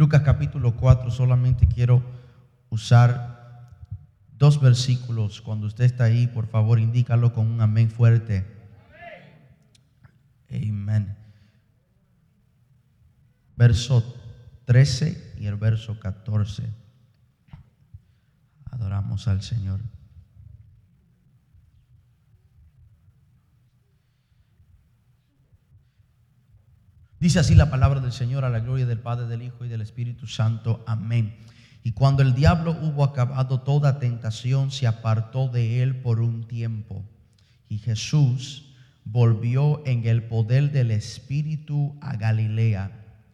Lucas capítulo 4, solamente quiero usar dos versículos. Cuando usted está ahí, por favor, indícalo con un amén fuerte. Amén. Verso 13 y el verso 14. Adoramos al Señor. Dice así la palabra del Señor a la gloria del Padre, del Hijo y del Espíritu Santo. Amén. Y cuando el diablo hubo acabado toda tentación, se apartó de él por un tiempo. Y Jesús volvió en el poder del Espíritu a Galilea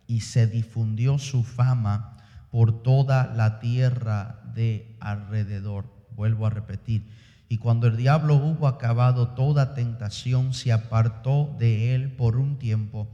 y se difundió su fama por toda la tierra de alrededor. Vuelvo a repetir. Y cuando el diablo hubo acabado toda tentación, se apartó de él por un tiempo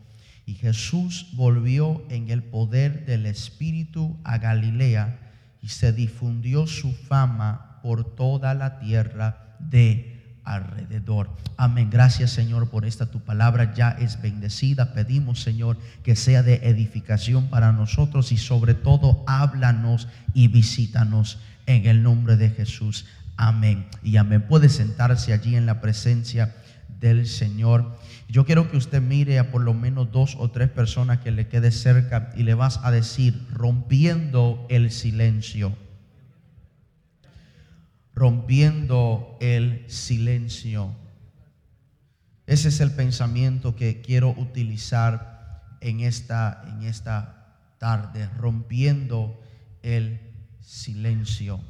y Jesús volvió en el poder del Espíritu a Galilea y se difundió su fama por toda la tierra de alrededor. Amén. Gracias Señor por esta tu palabra ya es bendecida. Pedimos Señor que sea de edificación para nosotros y sobre todo háblanos y visítanos en el nombre de Jesús. Amén. Y amén. Puede sentarse allí en la presencia del Señor. Yo quiero que usted mire a por lo menos dos o tres personas que le quede cerca y le vas a decir, rompiendo el silencio. Rompiendo el silencio. Ese es el pensamiento que quiero utilizar en esta, en esta tarde, rompiendo el silencio.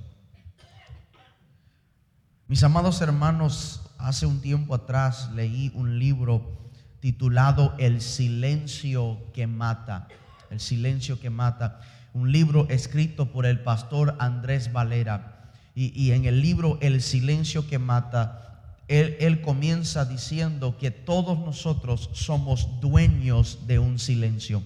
Mis amados hermanos, Hace un tiempo atrás leí un libro titulado El silencio que mata. El silencio que mata. Un libro escrito por el pastor Andrés Valera. Y, en el libro El silencio que mata, él, él comienza diciendo que todos nosotros somos dueños de un silencio.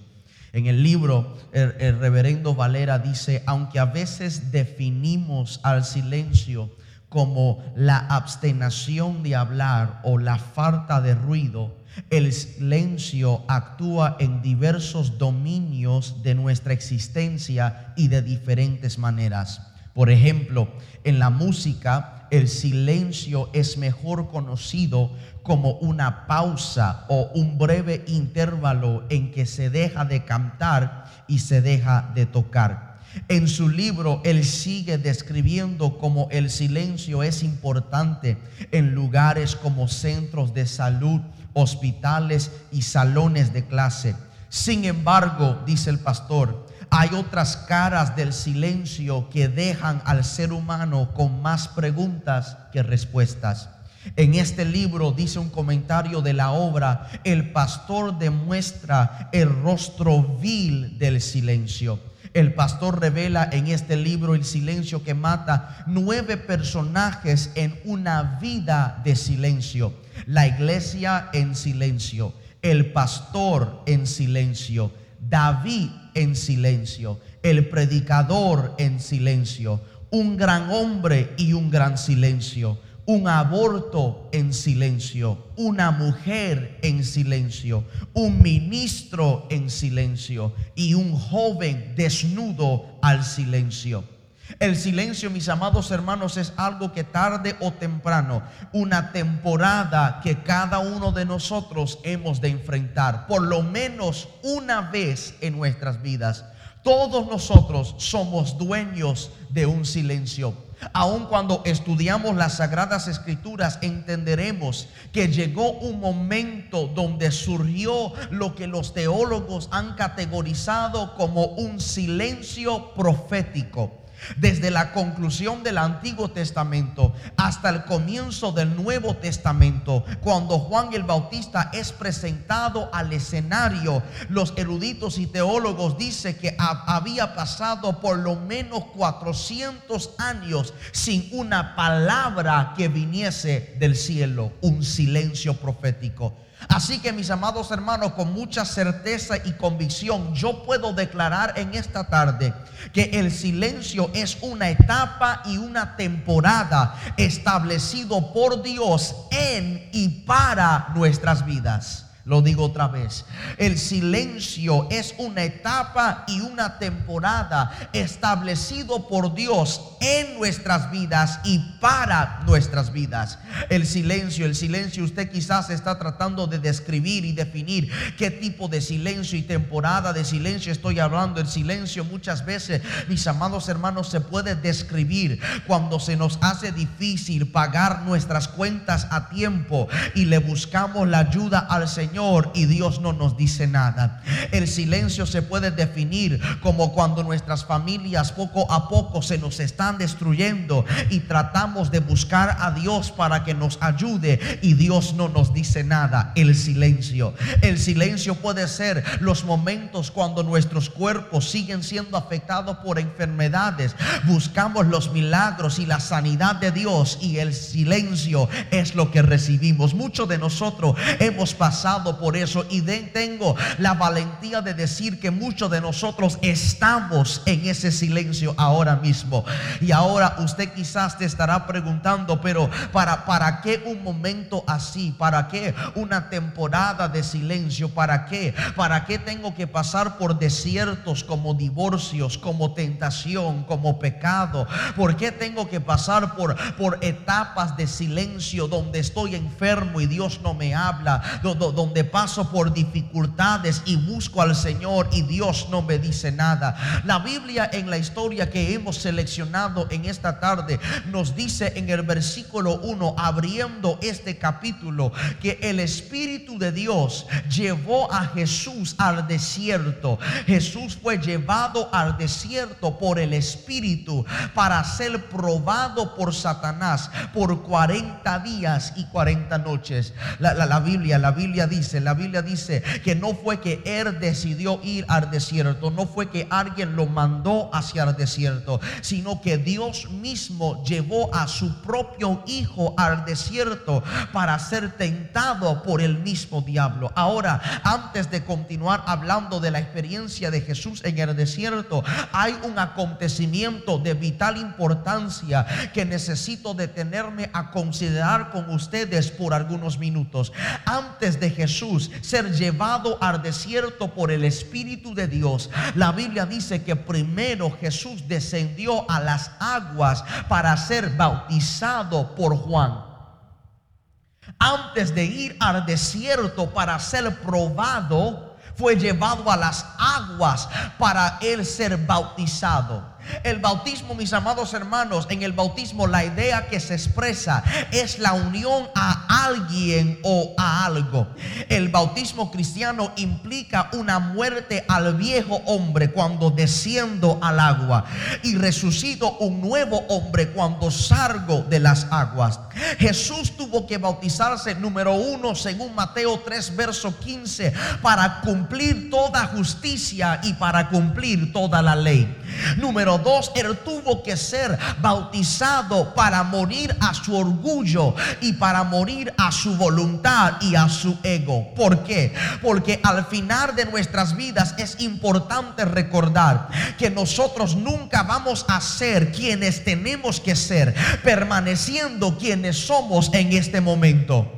En el libro, el, reverendo Valera dice, aunque a veces definimos al silencio como la abstenación de hablar o la falta de ruido, el silencio actúa en diversos dominios de nuestra existencia y de diferentes maneras. Por ejemplo, en la música, el silencio es mejor conocido como una pausa o un breve intervalo en que se deja de cantar y se deja de tocar. En su libro, él sigue describiendo cómo el silencio es importante en lugares como centros de salud, hospitales y salones de clase. Sin embargo, dice el pastor, hay otras caras del silencio que dejan al ser humano con más preguntas que respuestas. En este libro dice un comentario de la obra, el pastor demuestra el rostro vil del silencio. El pastor revela en este libro El silencio que mata nueve personajes en una vida de silencio. La iglesia en silencio, el pastor en silencio, David en silencio, el predicador en silencio, un gran hombre y un gran silencio un aborto en silencio, una mujer en silencio, un ministro en silencio y un joven desnudo al silencio. El silencio, mis amados hermanos, es algo que tarde o temprano, una temporada que cada uno de nosotros hemos de enfrentar, por lo menos una vez en nuestras vidas. Todos nosotros somos dueños de un silencio Aun cuando estudiamos las sagradas escrituras, entenderemos que llegó un momento donde surgió lo que los teólogos han categorizado como un silencio profético. Desde la conclusión del Antiguo Testamento hasta el comienzo del Nuevo Testamento, cuando Juan el Bautista es presentado al escenario, los eruditos y teólogos dicen que había pasado por lo menos 400 años sin una palabra que viniese del cielo, un silencio profético. Así que mis amados hermanos, con mucha certeza y convicción, yo puedo declarar en esta tarde que el silencio es una etapa y una temporada establecido por Dios en y para nuestras vidas. Lo digo otra vez. El silencio es una etapa y una temporada establecido por Dios en nuestras vidas y para nuestras vidas. El silencio, el silencio, usted quizás está tratando de describir y definir qué tipo de silencio y temporada de silencio estoy hablando. El silencio muchas veces, mis amados hermanos, se puede describir cuando se nos hace difícil pagar nuestras cuentas a tiempo y le buscamos la ayuda al Señor y Dios no nos dice nada. El silencio se puede definir como cuando nuestras familias poco a poco se nos están destruyendo y tratamos de buscar a Dios para que nos ayude y Dios no nos dice nada. El silencio. El silencio puede ser los momentos cuando nuestros cuerpos siguen siendo afectados por enfermedades. Buscamos los milagros y la sanidad de Dios y el silencio es lo que recibimos. Muchos de nosotros hemos pasado por eso y tengo la valentía de decir que muchos de nosotros estamos en ese silencio ahora mismo. Y ahora usted quizás te estará preguntando, pero ¿para, para qué un momento así? ¿Para qué una temporada de silencio? ¿Para qué? ¿Para qué tengo que pasar por desiertos como divorcios, como tentación, como pecado? ¿Por qué tengo que pasar por, por etapas de silencio donde estoy enfermo y Dios no me habla? Donde paso por dificultades y busco al Señor y Dios no me dice nada. La Biblia en la historia que hemos seleccionado en esta tarde nos dice en el versículo 1, abriendo este capítulo, que el Espíritu de Dios llevó a Jesús al desierto. Jesús fue llevado al desierto por el Espíritu para ser probado por Satanás por 40 días y 40 noches. La, la Biblia, la Biblia dice, la Biblia dice que no fue que él decidió ir al desierto, no fue que alguien lo mandó hacia el desierto, sino que Dios mismo llevó a su propio hijo al desierto para ser tentado por el mismo diablo. Ahora, antes de continuar hablando de la experiencia de Jesús en el desierto, hay un acontecimiento de vital importancia que necesito detenerme a considerar con ustedes por algunos minutos. Antes de Jesús ser llevado al desierto por el Espíritu de Dios, la Biblia dice que primero Jesús descendió a las aguas para ser bautizado por Juan. Antes de ir al desierto para ser probado, fue llevado a las aguas para él ser bautizado. El bautismo, mis amados hermanos, en el bautismo la idea que se expresa es la unión a alguien o a algo. El bautismo cristiano implica una muerte al viejo hombre cuando desciendo al agua y resucito un nuevo hombre cuando salgo de las aguas. Jesús tuvo que bautizarse número uno según Mateo 3 verso 15 para cumplir toda justicia y para cumplir toda la ley. Número dos, él tuvo que ser bautizado para morir a su orgullo y para morir a su voluntad y a su ego. ¿Por qué? Porque al final de nuestras vidas es importante recordar que nosotros nunca vamos a ser quienes tenemos que ser, permaneciendo quienes somos en este momento.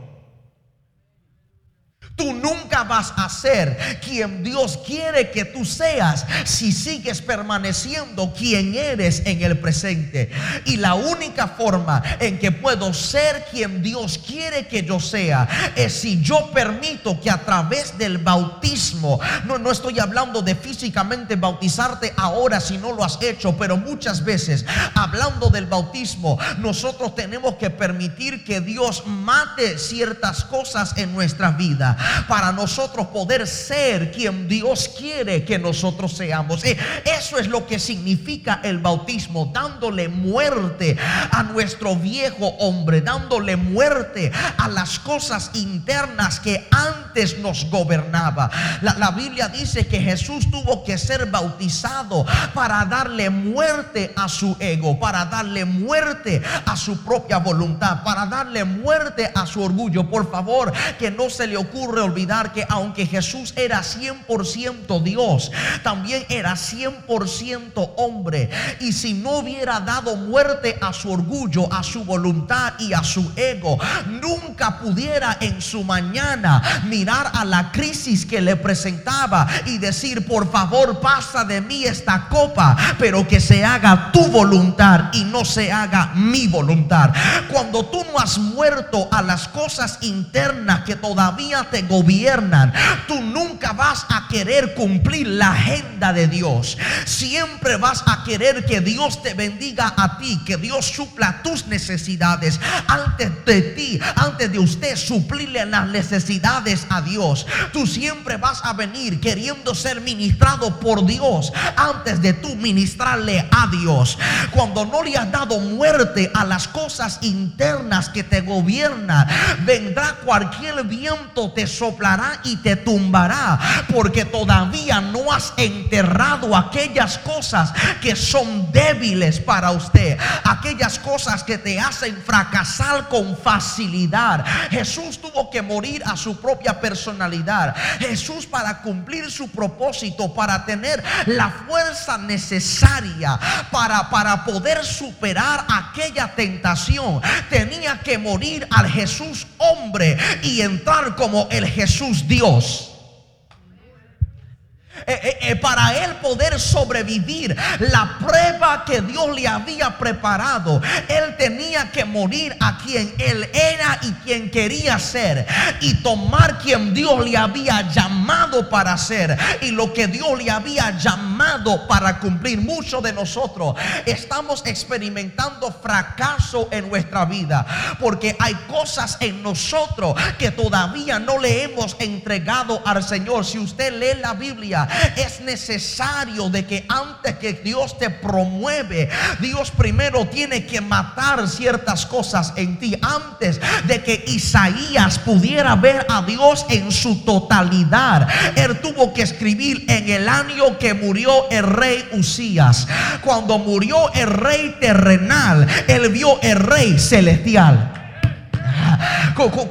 Tú nunca vas a ser quien Dios quiere que tú seas si sigues permaneciendo quien eres en el presente. Y la única forma en que puedo ser quien Dios quiere que yo sea es si yo permito que a través del bautismo, no, no estoy hablando de físicamente bautizarte ahora si no lo has hecho, pero muchas veces hablando del bautismo, nosotros tenemos que permitir que Dios mate ciertas cosas en nuestra vida para nosotros poder ser quien Dios quiere que nosotros seamos. Eso es lo que significa el bautismo, dándole muerte a nuestro viejo hombre, dándole muerte a las cosas internas que antes nos gobernaba. La, la Biblia dice que Jesús tuvo que ser bautizado para darle muerte a su ego, para darle muerte a su propia voluntad, para darle muerte a su orgullo. Por favor, que no se le ocurra ocurre olvidar que aunque Jesús era 100% Dios, también era 100% hombre. Y si no hubiera dado muerte a su orgullo, a su voluntad y a su ego, nunca pudiera en su mañana mirar a la crisis que le presentaba y decir, por favor, pasa de mí esta copa, pero que se haga tu voluntad y no se haga mi voluntad. Cuando tú no has muerto a las cosas internas que todavía te gobiernan, tú nunca vas a querer cumplir la agenda de Dios. Siempre vas a querer que Dios te bendiga a ti, que Dios supla tus necesidades antes de ti, antes de usted suplirle las necesidades a Dios. Tú siempre vas a venir queriendo ser ministrado por Dios antes de tú ministrarle a Dios. Cuando no le has dado muerte a las cosas internas que te gobiernan, vendrá cualquier viento, te soplará y te tumbará, porque todavía no has enterrado aquellas cosas que son débiles para usted, aquellas cosas que te hacen fracasar con facilidad. Jesús tuvo que morir a su propia personalidad. Jesús para cumplir su propósito, para tener la fuerza necesaria para, para poder superar aquella tentación, tenía que morir al Jesús hombre y entrar como el Jesús Dios. Eh, eh, eh, para él poder sobrevivir la prueba que Dios le había preparado, él tenía que morir a quien él era y quien quería ser y tomar quien Dios le había llamado para ser y lo que Dios le había llamado para cumplir. Muchos de nosotros estamos experimentando fracaso en nuestra vida porque hay cosas en nosotros que todavía no le hemos entregado al Señor. Si usted lee la Biblia, es necesario de que antes que Dios te promueve, Dios primero tiene que matar ciertas cosas en ti. Antes de que Isaías pudiera ver a Dios en su totalidad, él tuvo que escribir en el año que murió el rey Usías. Cuando murió el rey terrenal, él vio el rey celestial.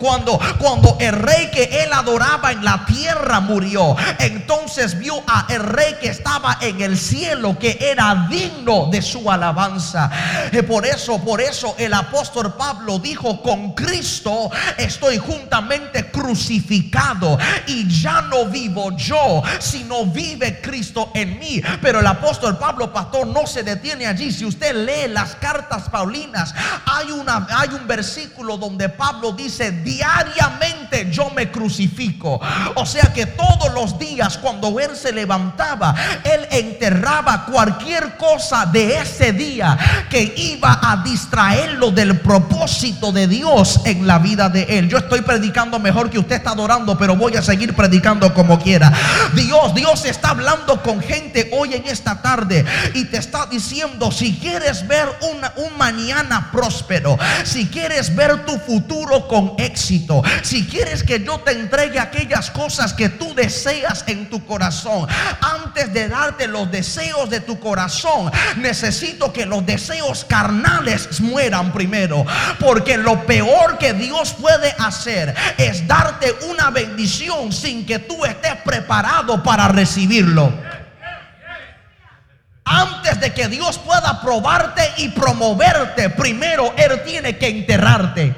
Cuando, cuando el rey que él adoraba en la tierra murió, entonces vio a el rey que estaba en el cielo, que era digno de su alabanza. Por eso, por eso el apóstol Pablo dijo, con Cristo estoy juntamente crucificado y ya no vivo yo, sino vive Cristo en mí. Pero el apóstol Pablo, pastor, no se detiene allí. Si usted lee las cartas paulinas, hay, una, hay un versículo donde Pablo dice, diariamente yo me crucifico. O sea que todos los días cuando él se levantaba, él enterraba cualquier cosa de ese día que iba a distraerlo del propósito de Dios en la vida de él. Yo estoy predicando mejor que usted está adorando, pero voy a seguir predicando como quiera. Dios, Dios está hablando con gente hoy en esta tarde y te está diciendo, si quieres ver un mañana próspero, si quieres ver tu futuro, con éxito, si quieres que yo te entregue aquellas cosas que tú deseas en tu corazón, antes de darte los deseos de tu corazón, necesito que los deseos carnales mueran primero. Porque lo peor que Dios puede hacer es darte una bendición sin que tú estés preparado para recibirlo antes de que Dios pueda probarte y promoverte, primero Él tiene que enterrarte.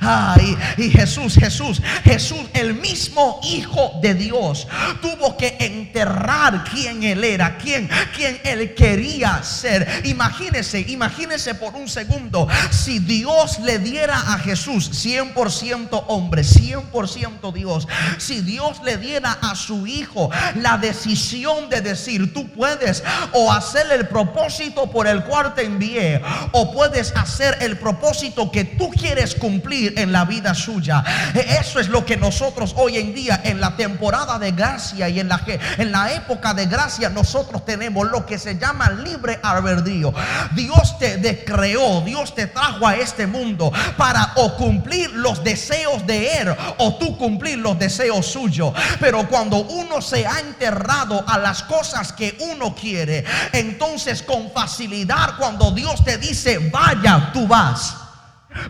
Ay, y Jesús, Jesús, Jesús, el mismo Hijo de Dios, tuvo que enterrar quién Él era, quién, quién Él quería ser. Imagínese, imagínese por un segundo, si Dios le diera a Jesús 100% hombre, 100% Dios, si Dios le diera a su Hijo la decisión de decir, tú puedes o hacer el propósito por el cual te envié, o puedes hacer el propósito que tú quieres cumplir en la vida suya. E, eso es lo que nosotros hoy en día en la temporada de gracia y en la, en la época de gracia nosotros tenemos lo que se llama libre albedrío. Dios te creó, Dios te trajo a este mundo para o cumplir los deseos de Él o tú cumplir los deseos suyos. Pero cuando uno se ha enterrado a las cosas que uno quiere, entonces con facilidad cuando Dios te dice, vaya, tú vas.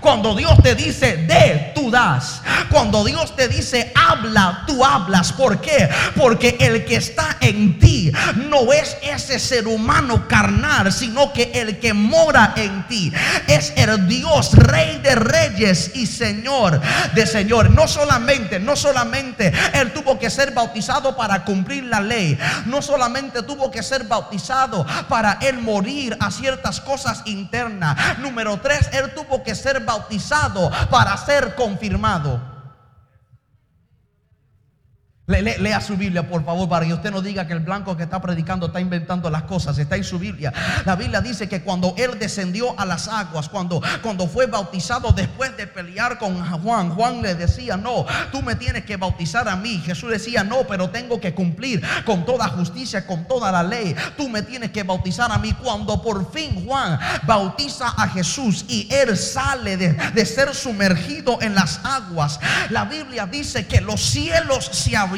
Cuando Dios te dice de, tú das. Cuando Dios te dice habla, tú hablas. ¿Por qué? Porque el que está en ti no es ese ser humano carnal, sino que el que mora en ti es el Dios, Rey de reyes y Señor de Señor. No solamente, no solamente Él tuvo que ser bautizado para cumplir la ley. No solamente tuvo que ser bautizado para Él morir a ciertas cosas internas. Número tres, Él tuvo que ser bautizado para ser confirmado. Lea su Biblia, por favor, para que usted no diga que el blanco que está predicando está inventando las cosas. Está en su Biblia. La Biblia dice que cuando él descendió a las aguas, cuando, cuando fue bautizado después de pelear con Juan, Juan le decía, no, tú me tienes que bautizar a mí. Jesús decía, no, pero tengo que cumplir con toda justicia, con toda la ley. Tú me tienes que bautizar a mí. Cuando por fin Juan bautiza a Jesús y él sale de, de ser sumergido en las aguas, la Biblia dice que los cielos se abrieron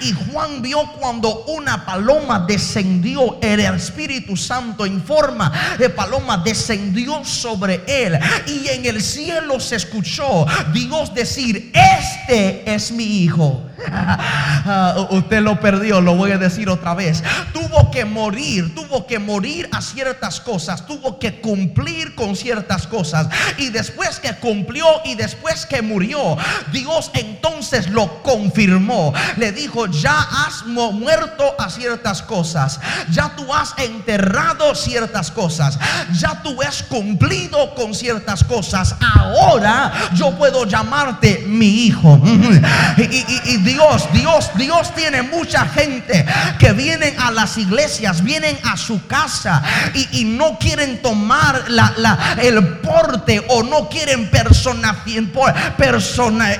y Juan vio cuando una paloma descendió, el Espíritu Santo en forma de paloma descendió sobre él. Y en el cielo se escuchó Dios decir, este es mi hijo Ah, usted lo perdió, lo voy a decir otra vez. Tuvo que morir, tuvo que morir a ciertas cosas, tuvo que cumplir con ciertas cosas. Y después que cumplió y después que murió, Dios entonces lo confirmó. Le dijo, ya has muerto a ciertas cosas, ya tú has enterrado ciertas cosas, ya tú has cumplido con ciertas cosas. Ahora yo puedo llamarte mi hijo. y Dios, Dios, Dios tiene mucha gente que vienen a las iglesias, vienen a su casa y, no quieren tomar el porte o no quieren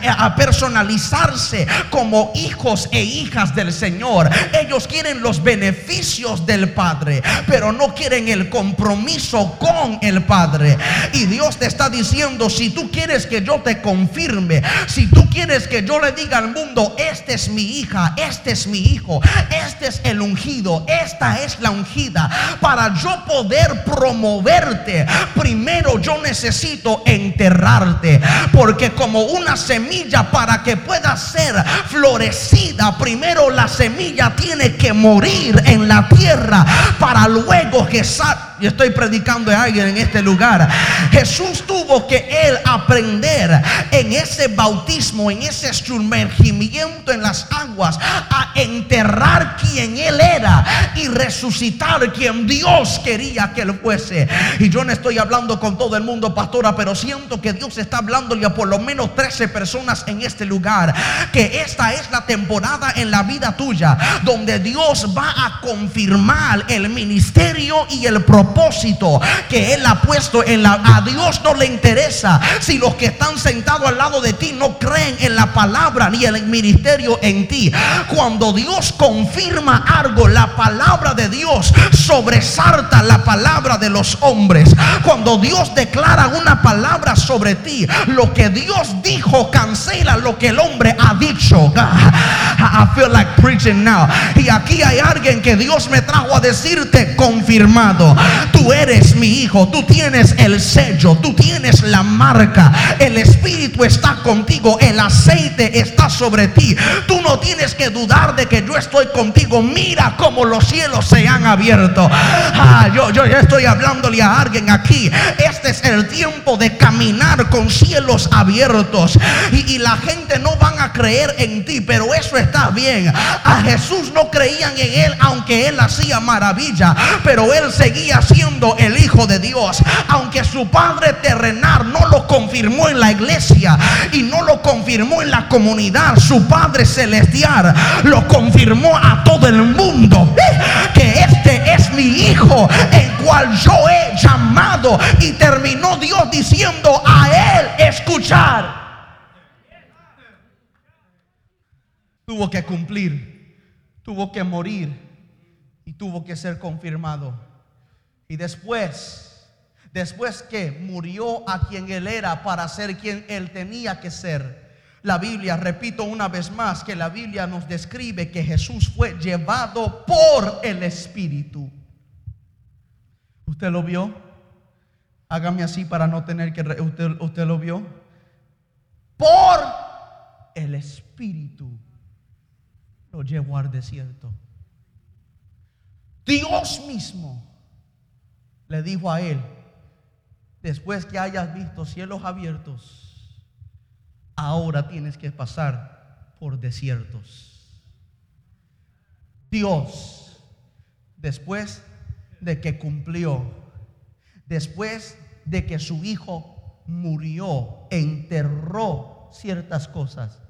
eh, personalizarse como hijos e hijas del Señor. Ellos quieren los beneficios del Padre, pero no quieren el compromiso con el Padre. Y Dios te está diciendo, si tú quieres que yo te confirme, si tú quieres que yo le diga al mundo, esta es mi hija, este es mi hijo, este es el ungido, esta es la ungida. Para yo poder promoverte, primero yo necesito enterrarte. Porque como una semilla para que pueda ser florecida, primero la semilla tiene que morir en la tierra para luego que salga yo estoy predicando a alguien en este lugar. Jesús tuvo que él aprender en ese bautismo, en ese sumergimiento en las aguas, a enterrar quien él era y resucitar quien Dios quería que él fuese. Y yo no estoy hablando con todo el mundo, pastora, pero siento que Dios está hablándole a por lo menos 13 personas en este lugar. Que esta es la temporada en la vida tuya donde Dios va a confirmar el ministerio y el propósito propósito que Él ha puesto en la... A Dios no le interesa si los que están sentados al lado de ti no creen en la palabra ni en el ministerio en ti. Cuando Dios confirma algo, la palabra de Dios sobresalta la palabra de los hombres. Cuando Dios declara una palabra sobre ti, lo que Dios dijo cancela lo que el hombre ha dicho. I feel like preaching now. Y aquí hay alguien que Dios me trajo a decirte confirmado. Tú eres mi hijo, tú tienes el sello, tú tienes la marca. El Espíritu está contigo, el aceite está sobre ti. Tú no tienes que dudar de que yo estoy contigo. Mira cómo los cielos se han abierto. Ah, yo, yo ya estoy hablándole a alguien aquí. Este es el tiempo de caminar con cielos abiertos. Y, y la gente no van a creer en ti, pero eso está bien. A Jesús no creían en él, aunque él hacía maravilla, pero él seguía siendo el Hijo de Dios. Aunque su Padre terrenal no lo confirmó en la iglesia y no lo confirmó en la comunidad, su Padre celestial lo confirmó a todo el mundo. Que este es mi Hijo, el cual yo he llamado. Y terminó Dios diciendo a él escuchar. Tuvo que cumplir, tuvo que morir y tuvo que ser confirmado. Y después, después que murió a quien él era para ser quien él tenía que ser, la Biblia, repito una vez más, que la Biblia nos describe que Jesús fue llevado por el Espíritu. ¿Usted lo vio? Hágame así para no tener que... ¿Usted, lo vio? Por el Espíritu lo llevó al desierto. Dios mismo le dijo a él, después que hayas visto cielos abiertos, ahora tienes que pasar por desiertos. Dios, después de que cumplió, después de que su hijo murió, enterró ciertas cosas,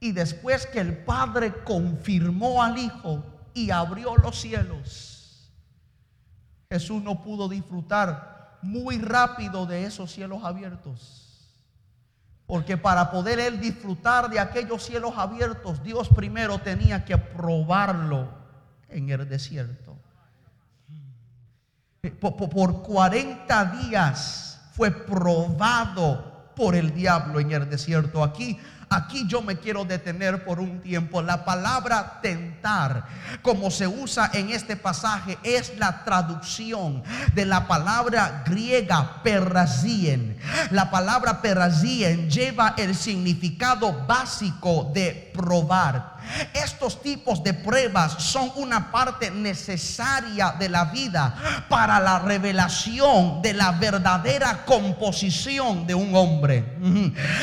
y después que el Padre confirmó al Hijo y abrió los cielos, Jesús no pudo disfrutar muy rápido de esos cielos abiertos. Porque para poder él disfrutar de aquellos cielos abiertos, Dios primero tenía que probarlo en el desierto. Por, 40 días fue probado por el diablo en el desierto. Aquí Aquí yo me quiero detener por un tiempo. La palabra tentar, como se usa en este pasaje, es la traducción de la palabra griega perrazien. La palabra perrazien lleva el significado básico de probar. Estos tipos de pruebas son una parte necesaria de la vida para la revelación de la verdadera composición de un hombre.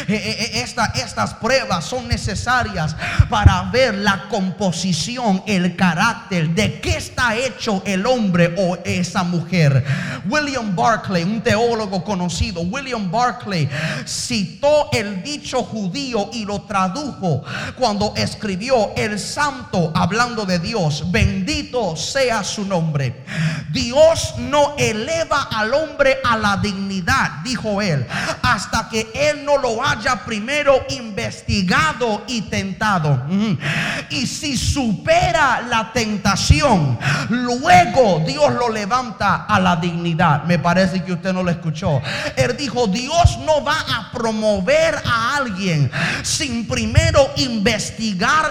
E, e, e, estas pruebas son necesarias para ver la composición, el carácter de qué está hecho el hombre o esa mujer. William Barclay, un teólogo conocido, William Barclay citó el dicho judío y lo tradujo cuando escribió el santo hablando de Dios. Bendito sea su nombre. Dios no eleva al hombre a la dignidad, dijo él, hasta que él no lo haya primero investigado y tentado. Y si supera la tentación, luego Dios lo levanta a la dignidad. Me parece que usted no lo escuchó. Él dijo, Dios no va a promover a alguien sin primero investigar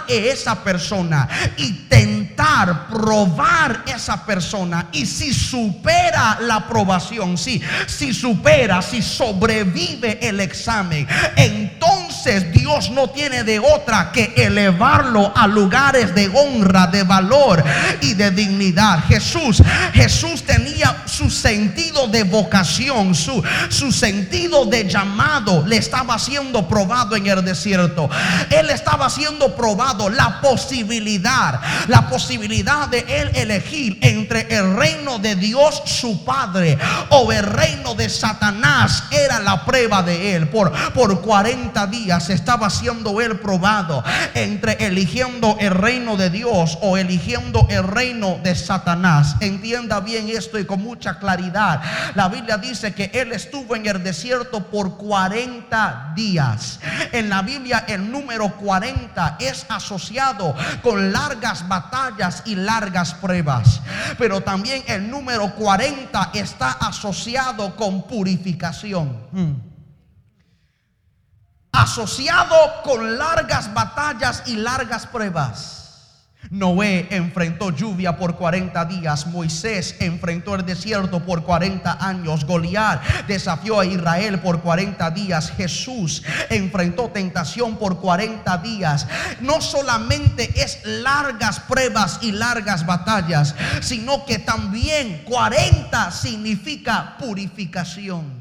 esa persona y tentar probar esa persona. Y si supera la aprobación, si, si supera, si sobrevive el examen, entonces Dios no tiene de otra que elevarlo a lugares de honra, de valor y de dignidad. Jesús, Jesús tenía su sentido de vocación, su, su sentido de llamado le estaba siendo probado en el desierto. Él estaba siendo probado la posibilidad, la posibilidad de él elegir entre el reino de Dios su Padre o el reino de Satanás era la prueba de él. Por, por 40 días estaba siendo él probado entre eligiendo el reino de Dios o eligiendo el reino de Satanás. Entienda bien esto y con mucha claridad. La Biblia dice que él estuvo en el desierto por 40 días. En la Biblia el número 40 es asociado asociado con largas batallas y largas pruebas. Pero también el número 40 está asociado con purificación. Hmm. Asociado con largas batallas y largas pruebas. Noé enfrentó lluvia por 40 días, Moisés enfrentó el desierto por 40 años, Goliat desafió a Israel por 40 días, Jesús enfrentó tentación por 40 días. No solamente es largas pruebas y largas batallas, sino que también 40 significa purificación.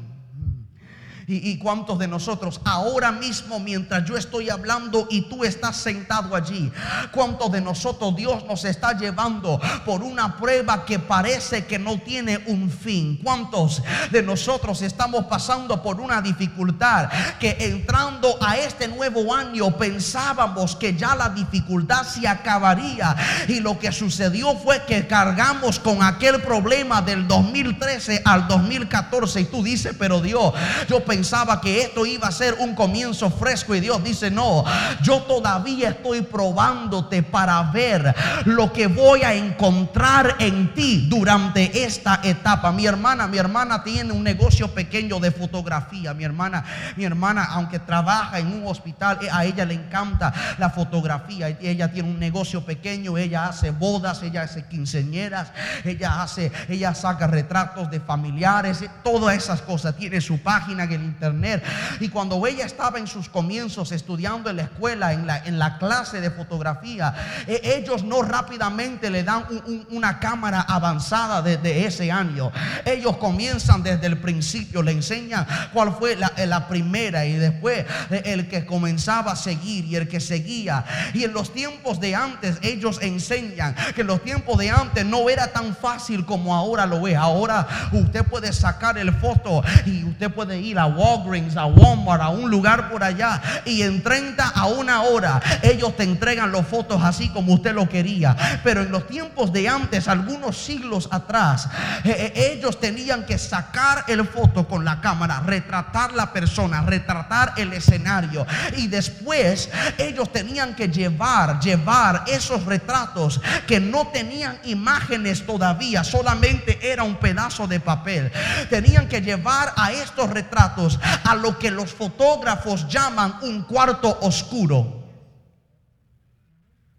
¿Y, cuántos de nosotros ahora mismo mientras yo estoy hablando y tú estás sentado allí? ¿Cuántos de nosotros Dios nos está llevando por una prueba que parece que no tiene un fin? ¿Cuántos de nosotros estamos pasando por una dificultad que entrando a este nuevo año pensábamos que ya la dificultad se acabaría y lo que sucedió fue que cargamos con aquel problema del 2013 al 2014 y tú dices, pero Dios, yo pensé pensaba que esto iba a ser un comienzo fresco y Dios dice, no, yo todavía estoy probándote para ver lo que voy a encontrar en ti durante esta etapa. Mi hermana, mi hermana tiene un negocio pequeño de fotografía. Mi hermana, mi hermana, aunque trabaja en un hospital, eh, a ella le encanta la fotografía. Ella tiene un negocio pequeño, ella hace bodas, ella hace quinceñeras, ella hace, ella saca retratos de familiares, eh, todas esas cosas. Tiene su página el internet. Y cuando ella estaba en sus comienzos estudiando en la escuela, en la, en la clase de fotografía, eh, ellos no rápidamente le dan una cámara avanzada desde ese año. Ellos comienzan desde el principio, le enseñan cuál fue la, primera y después el que comenzaba a seguir y el que seguía. Y en los tiempos de antes ellos enseñan que en los tiempos de antes no era tan fácil como ahora lo es. Ahora usted puede sacar el foto y usted puede ir a Walgreens, a Walmart, a un lugar por allá y en 30 a una hora ellos te entregan los fotos así como usted lo quería. Pero en los tiempos de antes, algunos siglos atrás, eh, eh, ellos tenían que sacar el foto con la cámara, retratar la persona, retratar el escenario y después ellos tenían que llevar, llevar esos retratos que no tenían imágenes todavía, solamente era un pedazo de papel. Tenían que llevar a estos retratos a lo que los fotógrafos llaman un cuarto oscuro.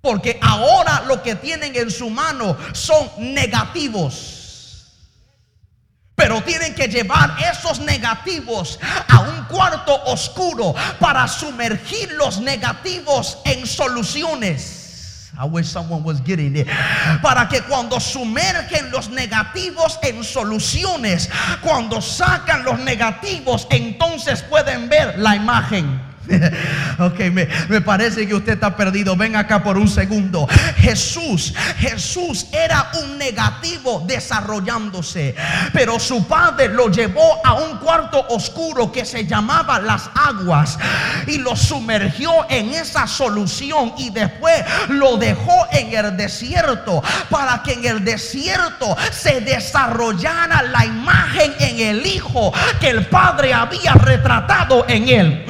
Porque ahora lo que tienen en su mano son negativos. Pero tienen que llevar esos negativos a un cuarto oscuro para sumergir los negativos en soluciones. I wish someone was getting it. Para que cuando sumergen los negativos en soluciones, cuando sacan los negativos, entonces pueden ver la imagen. ok, me, parece que usted está perdido. Ven acá por un segundo. Jesús, Jesús era un negativo desarrollándose, pero su padre lo llevó a un cuarto oscuro que se llamaba las aguas y lo sumergió en esa solución y después lo dejó en el desierto para que en el desierto se desarrollara la imagen en el hijo que el padre había retratado en él.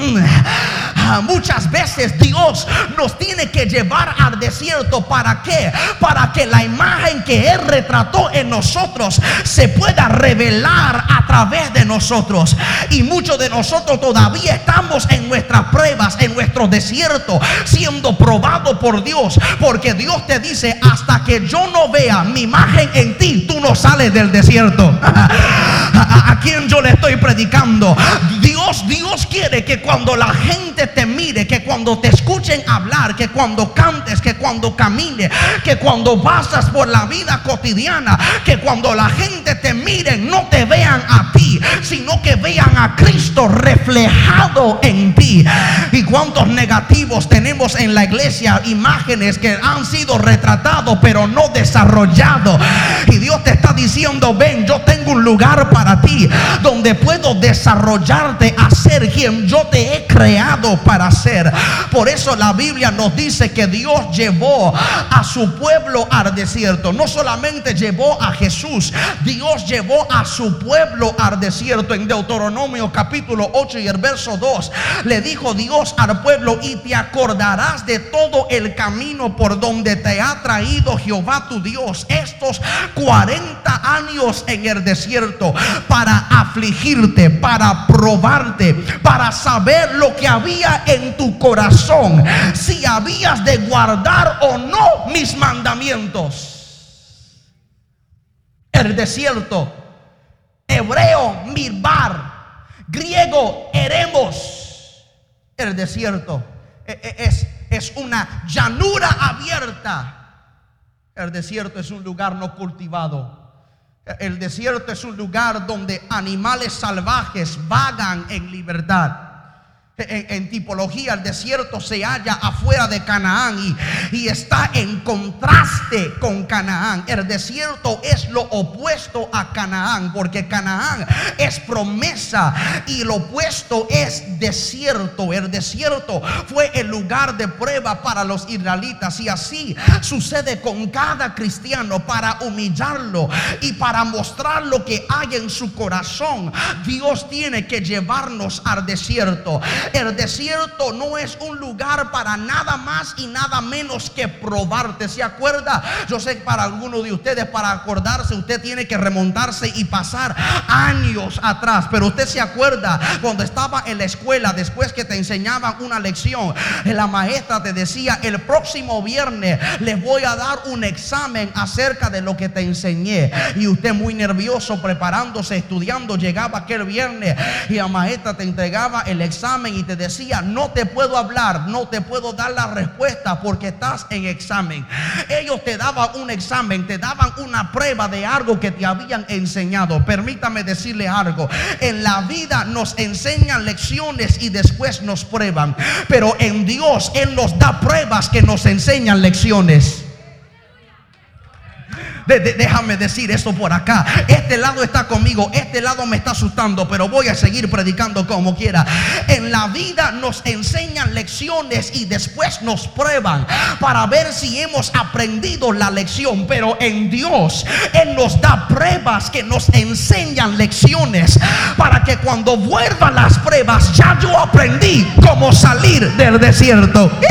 Ah, muchas veces Dios nos tiene que llevar al desierto. ¿Para qué? Para que la imagen que Él retrató en nosotros se pueda revelar a través de nosotros. Y muchos de nosotros todavía estamos en nuestras pruebas, en nuestro desierto, siendo probado por Dios. Porque Dios te dice, hasta que yo no vea mi imagen en ti, tú no sales del desierto. ¿A, a quién yo le estoy predicando? Dios, Dios quiere que cuando la gente te mire, que cuando te escuchen hablar, que cuando cantes, que cuando camine, que cuando pasas por la vida cotidiana, que cuando la gente te mire, no te vean a ti, sino que vean a Cristo reflejado en ti. Y cuántos negativos tenemos en la iglesia, imágenes que han sido retratados pero no desarrollados. Y Dios te diciendo, ven, yo tengo un lugar para ti donde puedo desarrollarte a ser quien yo te he creado para ser. Por eso la Biblia nos dice que Dios llevó a su pueblo al desierto. No solamente llevó a Jesús, Dios llevó a su pueblo al desierto. En Deuteronomio capítulo 8 y el verso 2 le dijo Dios al pueblo y te acordarás de todo el camino por donde te ha traído Jehová tu Dios estos 40 años en el desierto para afligirte, para probarte, para saber lo que había en tu corazón, si habías de guardar o no mis mandamientos. El desierto, hebreo, mirbar, griego, eremos. El desierto e, e, es, es una llanura abierta. El desierto es un lugar no cultivado. El desierto es un lugar donde animales salvajes vagan en libertad. En, tipología, el desierto se halla afuera de Canaán y, está en contraste con Canaán. El desierto es lo opuesto a Canaán, porque Canaán es promesa y lo opuesto es desierto. El desierto fue el lugar de prueba para los israelitas y así sucede con cada cristiano para humillarlo y para mostrar lo que hay en su corazón. Dios tiene que llevarnos al desierto. El desierto no es un lugar para nada más y nada menos que probarte. ¿Se acuerda? Yo sé que para algunos de ustedes, para acordarse, usted tiene que remontarse y pasar años atrás. Pero usted se acuerda cuando estaba en la escuela, después que te enseñaban una lección, la maestra te decía, el próximo viernes les voy a dar un examen acerca de lo que te enseñé. Y usted muy nervioso, preparándose, estudiando, llegaba aquel viernes y la maestra te entregaba el examen y te decía, no te puedo hablar, no te puedo dar la respuesta porque estás en examen. Ellos te daban un examen, te daban una prueba de algo que te habían enseñado. Permítame decirle algo, en la vida nos enseñan lecciones y después nos prueban, pero en Dios Él nos da pruebas que nos enseñan lecciones déjame decir eso por acá. Este lado está conmigo, este lado me está asustando, pero voy a seguir predicando como quiera. En la vida nos enseñan lecciones y después nos prueban para ver si hemos aprendido la lección. Pero en Dios, Él nos da pruebas que nos enseñan lecciones para que cuando vuelvan las pruebas, ya yo aprendí cómo salir del desierto.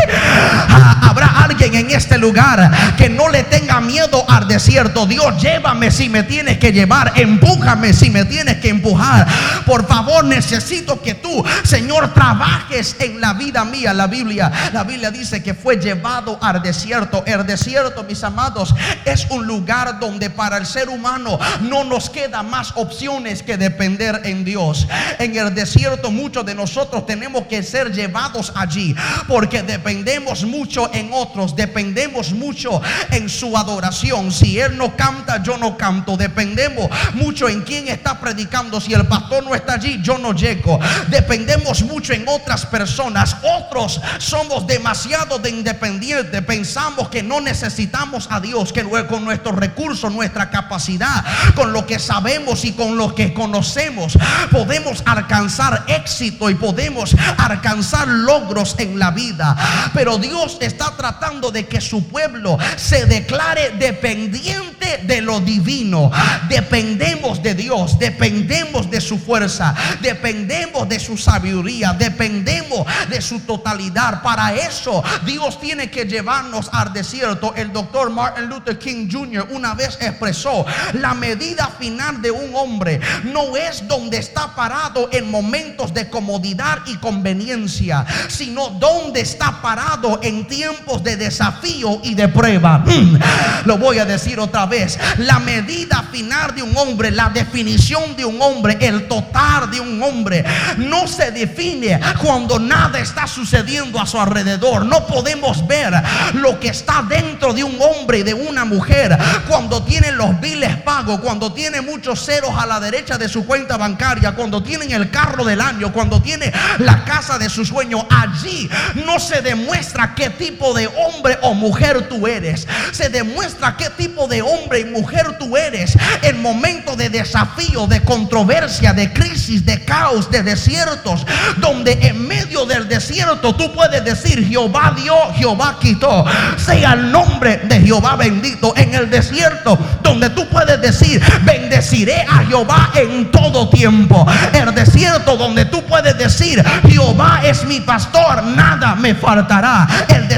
Ah, habrá alguien en este lugar que no le tenga miedo al desierto Dios, llévame si me tienes que llevar, empújame si me tienes que empujar. Por favor, necesito que tú, Señor, trabajes en la vida mía. La Biblia, la Biblia dice que fue llevado al desierto. El desierto, mis amados, es un lugar donde para el ser humano no nos queda más opciones que depender en Dios. En el desierto muchos de nosotros tenemos que ser llevados allí porque dependemos mucho en otros, dependemos mucho en su adoración. Si él no canta, yo no canto. Dependemos mucho en quién está predicando. Si el pastor no está allí, yo no llego. Dependemos mucho en otras personas. Otros somos demasiado de independientes. Pensamos que no necesitamos a Dios, que con nuestros recursos, nuestra capacidad, con lo que sabemos y con lo que conocemos, podemos alcanzar éxito y podemos alcanzar logros en la vida. Pero Dios está tratando de que su pueblo se declare dependiente de lo divino. Dependemos de Dios, dependemos de su fuerza, dependemos de su sabiduría, dependemos de su totalidad. Para eso Dios tiene que llevarnos al desierto. El doctor Martin Luther King Jr. una vez expresó, la medida final de un hombre no es donde está parado en momentos de comodidad y conveniencia, sino donde está parado en tiempos de desafío y de prueba. Mm. Lo voy a decir otra vez, la medida final de un hombre, la definición de un hombre, el total de un hombre, no se define cuando nada está sucediendo a su alrededor. No podemos ver lo que está dentro de un hombre y de una mujer cuando tienen los biles pagos, cuando tiene muchos ceros a la derecha de su cuenta bancaria, cuando tienen el carro del año, cuando tiene la casa de su sueño. Allí no se demuestra qué tipo de hombre o mujer tú eres. Se demuestra qué tipo de hombre y mujer tú eres en momento de desafío, de controversia, de crisis, de caos, de desiertos, donde en medio del desierto tú puedes decir Jehová dio, Jehová quitó, sea el nombre de Jehová bendito en el desierto, donde tú puedes decir bendeciré a Jehová en todo tiempo, el desierto donde tú puedes decir Jehová es mi pastor, nada me faltará, el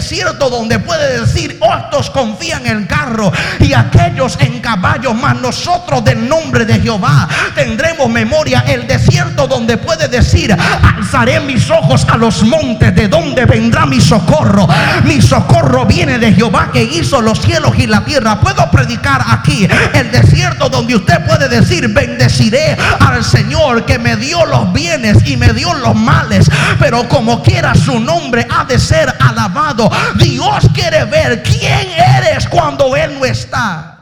donde puedes decir otros confían en carro y aquellos en caballos, mas nosotros del nombre de Jehová tendremos memoria. El desierto donde puede decir, alzaré mis ojos a los montes, de donde vendrá mi socorro. Mi socorro viene de Jehová que hizo los cielos y la tierra. Puedo predicar aquí el desierto donde usted puede decir, bendeciré al Señor que me dio los bienes y me dio los males. Pero como quiera su nombre ha de ser alabado. Dios quiere ver quién eres cuando Él no está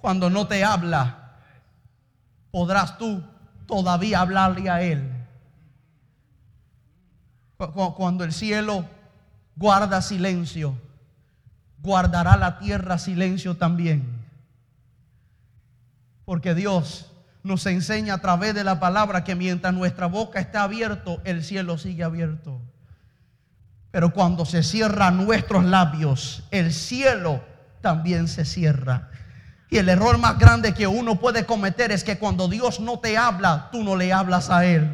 cuando no te habla, podrás tú todavía hablarle a Él. Cuando el cielo guarda silencio, guardará la tierra silencio también. Porque Dios nos enseña a través de la palabra que mientras nuestra boca está abierto, el cielo sigue abierto. Pero cuando se cierran nuestros labios, el cielo también se cierra. Y el error más grande que uno puede cometer es que cuando Dios no te habla, tú no le hablas a Él.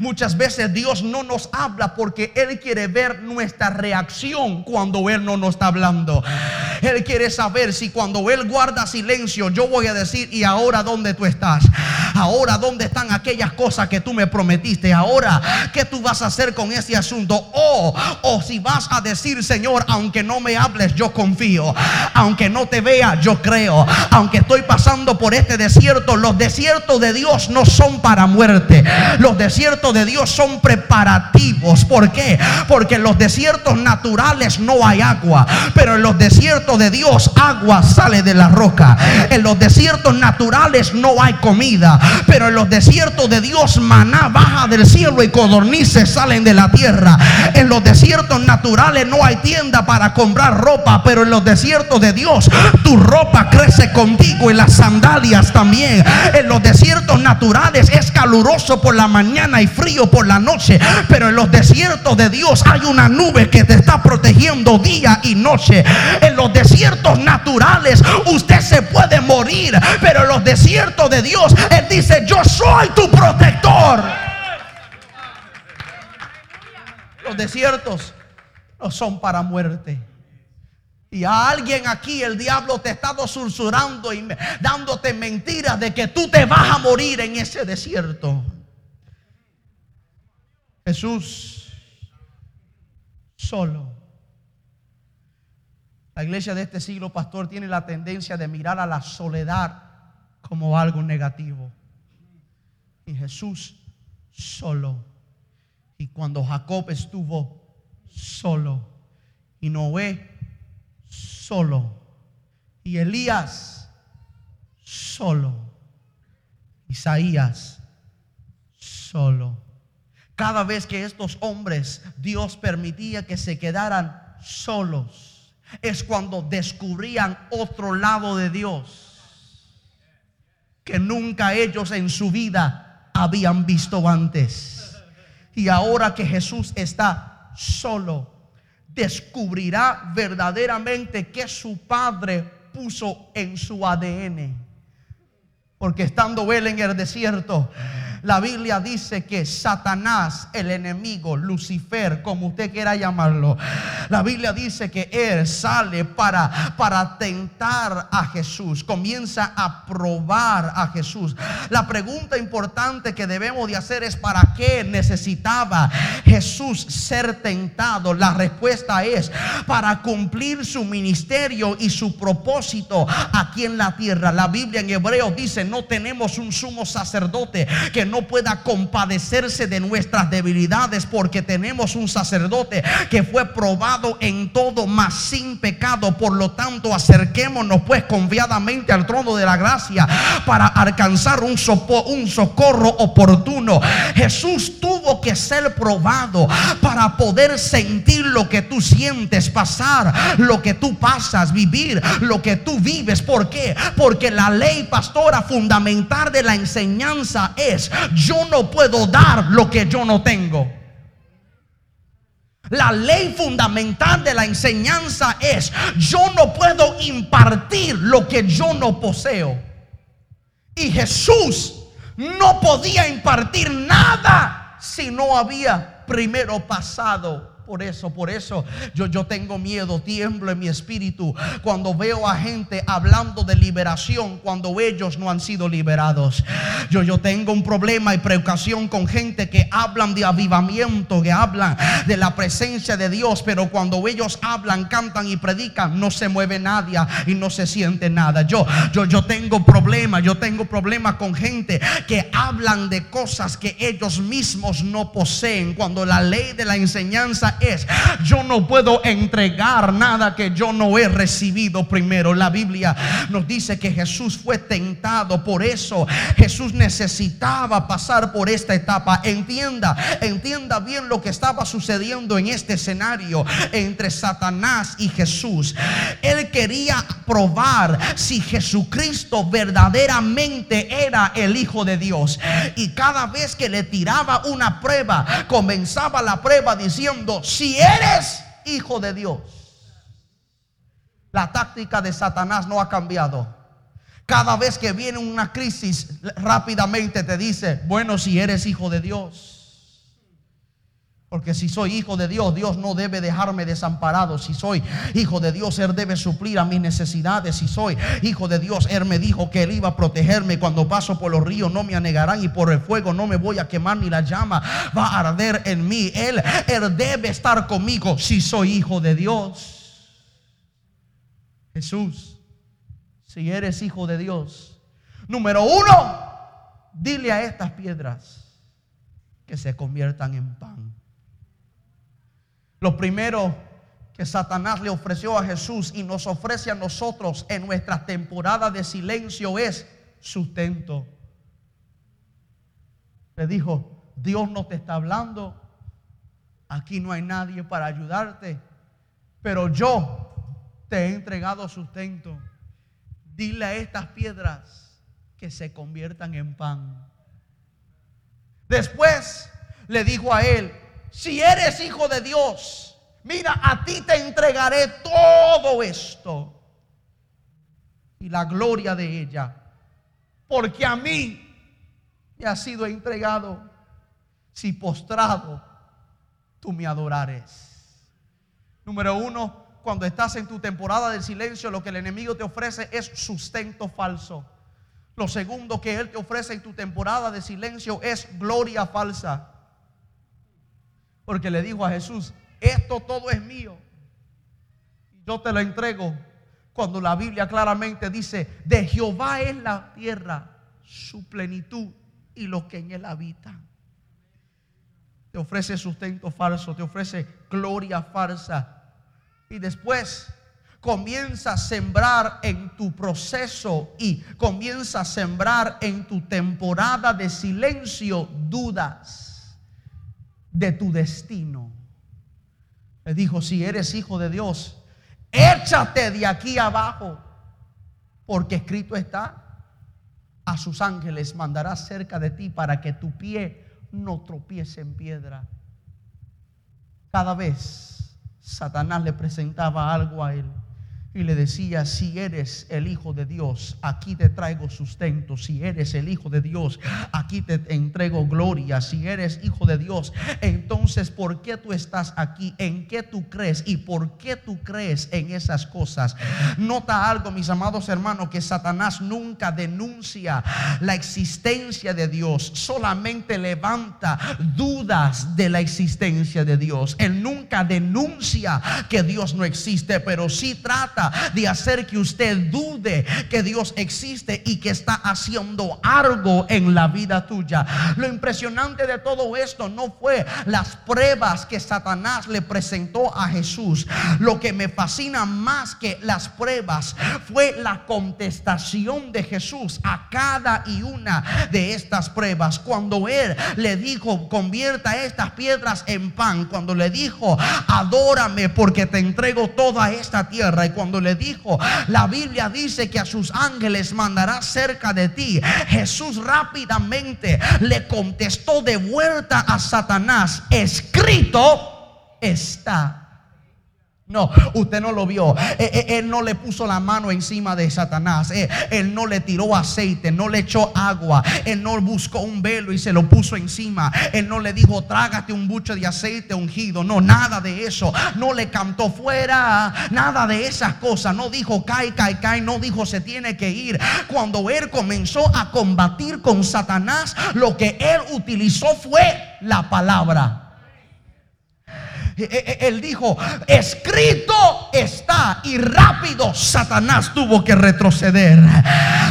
Muchas veces Dios no nos habla porque Él quiere ver nuestra reacción cuando Él no nos está hablando. Él quiere saber si cuando Él guarda silencio yo voy a decir, ¿y ahora dónde tú estás? Ahora dónde están aquellas cosas que tú me prometiste? Ahora, ¿qué tú vas a hacer con ese asunto? O, o si vas a decir, Señor, aunque no me hables, yo confío. Aunque no te vea, yo creo. Aunque estoy pasando por este desierto, los desiertos de Dios no son para muerte. Desiertos de Dios son preparativos. ¿Por qué? Porque en los desiertos naturales no hay agua. Pero en los desiertos de Dios agua sale de la roca. En los desiertos naturales no hay comida. Pero en los desiertos de Dios maná baja del cielo y codornices salen de la tierra. En los desiertos naturales no hay tienda para comprar ropa. Pero en los desiertos de Dios tu ropa crece contigo y las sandalias también. En los desiertos naturales es caluroso por la mañana y frío por la noche. Pero en los desiertos de Dios hay una nube que te está protegiendo día y noche. En los desiertos naturales usted se puede morir. Pero en los desiertos de Dios, Él dice, yo soy tu protector. Desiertos no son para muerte. Y a alguien aquí el diablo te está susurrando y dándote mentiras de que tú te vas a morir en ese desierto. Jesús solo. La iglesia de este siglo, pastor, tiene la tendencia de mirar a la soledad como algo negativo. Y Jesús solo. Y cuando Jacob estuvo solo. Y Noé solo. Y Elías solo. Isaías solo. Cada vez que estos hombres Dios permitía que se quedaran solos, es cuando descubrían otro lado de Dios que nunca ellos en su vida habían visto antes. Y ahora que Jesús está solo, descubrirá verdaderamente que su Padre puso en su ADN. Porque estando él en el desierto, la Biblia dice que Satanás, el enemigo, Lucifer, como usted quiera llamarlo, la Biblia dice que él sale para, para tentar a Jesús, comienza a probar a Jesús. La pregunta importante que debemos de hacer es para qué necesitaba Jesús ser tentado. La respuesta es para cumplir su ministerio y su propósito aquí en la tierra. La Biblia en hebreo dice, no tenemos un sumo sacerdote que no pueda compadecerse de nuestras debilidades porque tenemos un sacerdote que fue probado en todo, mas sin pecado. Por lo tanto, acerquémonos pues confiadamente al trono de la gracia para alcanzar un, un socorro oportuno. Jesús tuvo que ser probado para poder sentir lo que tú sientes, pasar lo que tú pasas, vivir lo que tú vives. ¿Por qué? Porque la ley pastora fundamental de la enseñanza es yo no puedo dar lo que yo no tengo. La ley fundamental de la enseñanza es, yo no puedo impartir lo que yo no poseo. Y Jesús no podía impartir nada si no había primero pasado por eso, por eso yo, yo tengo miedo, tiemblo en mi espíritu cuando veo a gente hablando de liberación cuando ellos no han sido liberados. Yo, yo tengo un problema y preocupación con gente que hablan de avivamiento, que hablan de la presencia de Dios, pero cuando ellos hablan, cantan y predican, no se mueve nadie y no se siente nada. Yo, yo, yo tengo problemas, yo tengo problemas con gente que hablan de cosas que ellos mismos no poseen. Cuando la ley de la enseñanza es, yo no puedo entregar nada que yo no he recibido primero. La Biblia nos dice que Jesús fue tentado, por eso Jesús necesitaba pasar por esta etapa. Entienda, entienda bien lo que estaba sucediendo en este escenario entre Satanás y Jesús. Él quería probar si Jesucristo verdaderamente era el Hijo de Dios. Y cada vez que le tiraba una prueba, comenzaba la prueba diciendo, si eres Hijo de Dios. La táctica de Satanás no ha cambiado. Cada vez que viene una crisis, rápidamente te dice, bueno, si eres hijo de Dios. Porque si soy hijo de Dios, Dios no debe dejarme desamparado. Si soy hijo de Dios, Él debe suplir a mis necesidades. Si soy hijo de Dios, Él me dijo que Él iba a protegerme. Cuando paso por los ríos no me anegarán y por el fuego no me voy a quemar ni la llama va a arder en mí. Él, Él debe estar conmigo si soy hijo de Dios. Jesús, si eres hijo de Dios, número uno, dile a estas piedras que se conviertan en pan. Lo primero que Satanás le ofreció a Jesús y nos ofrece a nosotros en nuestra temporada de silencio es sustento. Le dijo, Dios no te está hablando, aquí no hay nadie para ayudarte, pero yo te he entregado sustento. Dile a estas piedras que se conviertan en pan. Después le dijo a él, si eres hijo de Dios, mira, a ti te entregaré todo esto y la gloria de ella, porque a mí me ha sido entregado. Si postrado, tú me adorares. Número uno, cuando estás en tu temporada de silencio, lo que el enemigo te ofrece es sustento falso. Lo segundo que él te ofrece en tu temporada de silencio es gloria falsa. Porque le dijo a Jesús, esto todo es mío. Yo te lo entrego. Cuando la Biblia claramente dice, de Jehová es la tierra, su plenitud y los que en él habitan. Te ofrece sustento falso, te ofrece gloria falsa. Y después comienza a sembrar en tu proceso y comienza a sembrar en tu temporada de silencio dudas de tu destino. Le dijo, si eres hijo de Dios, échate de aquí abajo, porque escrito está, a sus ángeles mandará cerca de ti para que tu pie no tropiece en piedra. Cada vez Satanás le presentaba algo a él y le decía, si eres el Hijo de Dios, aquí te traigo sustento. Si eres el Hijo de Dios, aquí te entrego gloria. Si eres Hijo de Dios, entonces ¿por qué tú estás aquí? ¿En qué tú crees? ¿Y por qué tú crees en esas cosas? Nota algo, mis amados hermanos, que Satanás nunca denuncia la existencia de Dios. Solamente levanta dudas de la existencia de Dios. Él nunca denuncia que Dios no existe, pero sí trata de hacer que usted dude que Dios existe y que está haciendo algo en la vida tuya. Lo impresionante de todo esto no fue las pruebas que Satanás le presentó a Jesús. Lo que me fascina más que las pruebas fue la contestación de Jesús a cada y una de estas pruebas. Cuando él le dijo, convierta estas piedras en pan. Cuando le dijo, adórame porque te entrego toda esta tierra. Y cuando le dijo, la Biblia dice que a sus ángeles mandará cerca de ti. Jesús rápidamente le contestó de vuelta a Satanás, escrito está. No, usted no lo vio. Eh, eh, él no le puso la mano encima de Satanás. Eh, él no le tiró aceite, no le echó agua. Él no buscó un velo y se lo puso encima. Él no le dijo, trágate un buche de aceite ungido. No, nada de eso. No le cantó fuera, nada de esas cosas. No dijo, cae, cae, cae. No dijo, se tiene que ir. Cuando él comenzó a combatir con Satanás, lo que él utilizó fue la palabra. Eh, eh, eh, él dijo, escrito está. Y rápido Satanás tuvo que retroceder.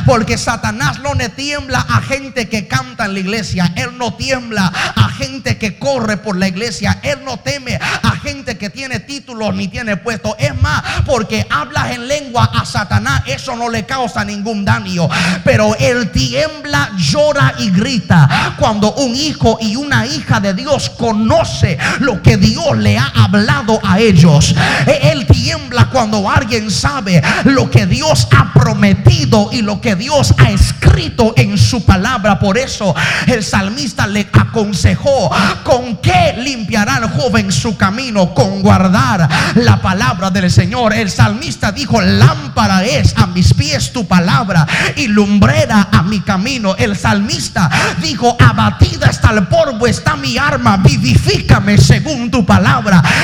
Porque Satanás no le tiembla a gente que canta en la iglesia. Él no tiembla a gente que corre por la iglesia. Él no teme a gente que tiene títulos ni tiene puestos. Es más, porque hablas en lengua a Satanás, eso no le causa ningún daño. Pero él tiembla, llora y grita. Cuando un hijo y una hija de Dios conoce lo que Dios le ha hablado a ellos. E-, él tiembla cuando alguien sabe lo que Dios ha prometido y lo que Dios ha escrito en su palabra. Por eso el salmista le aconsejó con qué limpiará el joven su camino, con guardar la palabra del Señor. El salmista dijo, lámpara es a mis pies tu palabra y lumbrera a mi camino. El salmista dijo, abatida hasta el polvo está mi arma, vivifícame según tu palabra.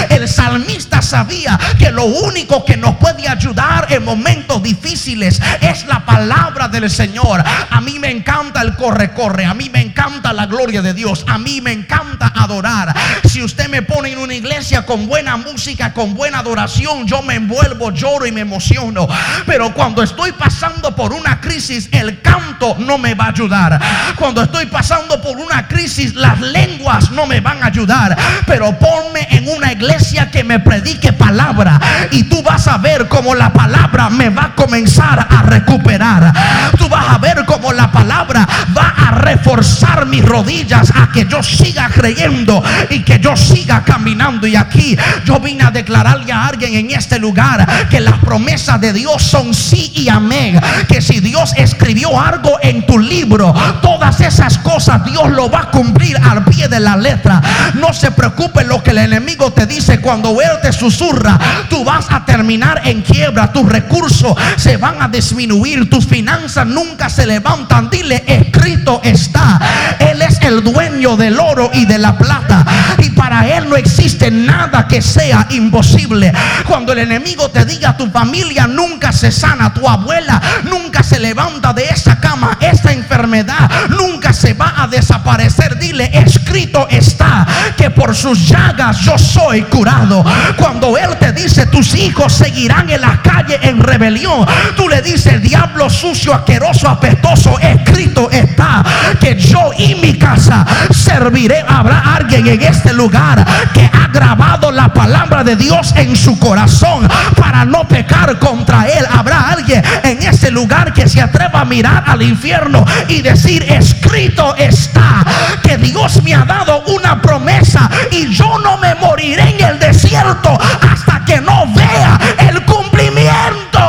El salmista sabía que lo único que nos puede ayudar en momentos difíciles es la palabra del Señor. A mí me encanta el corre, corre. A mí me encanta la gloria de Dios. A mí me encanta adorar. Si usted me pone en una iglesia con buena música, con buena adoración, yo me envuelvo, lloro y me emociono. Pero cuando estoy pasando por una crisis, el canto no me va a ayudar. Cuando estoy pasando por una crisis, las lenguas no me van a ayudar. Pero ponme en una iglesia que me predique palabra y tú vas a ver cómo la palabra me va a comenzar a recuperar. Tú vas a ver cómo la palabra va a reforzar mis rodillas a que yo siga creyendo y que yo siga caminando. Y aquí yo vine a declararle a alguien en este lugar que las promesas de Dios son sí y amén. Que si Dios escribió algo en tu libro, todas esas cosas Dios lo va a cumplir al pie de la letra. No se preocupe lo que el enemigo te dice cuando Él te susurra. Tú vas a terminar en quiebra. Tus recursos se van a disminuir. Tus finanzas nunca se levantan. Dile, escrito está. Él es el dueño del oro y de la plata. Y para Él no existe nada que sea imposible. Cuando el enemigo te diga tu familia nunca se sana, tu abuela nunca se levanta de esa cama, esta enfermedad nunca se va a desaparecer. Dile, escrito está que por sus llagas yo soy curado. Cuando Él te dice tus hijos seguirán en la calle en rebelión, tú le dices, diablo sucio, asqueroso, apestoso, escrito está que yo y mi casa serviré. Habrá alguien en este lugar que ha grabado la palabra de Dios en su corazón para no pecar contra Él. Habrá alguien en este lugar que se atreva a mirar al infierno y decir, escrito está que Dios me ha dado una promesa y yo no me moriré en el desierto hasta que no vea el cumplimiento.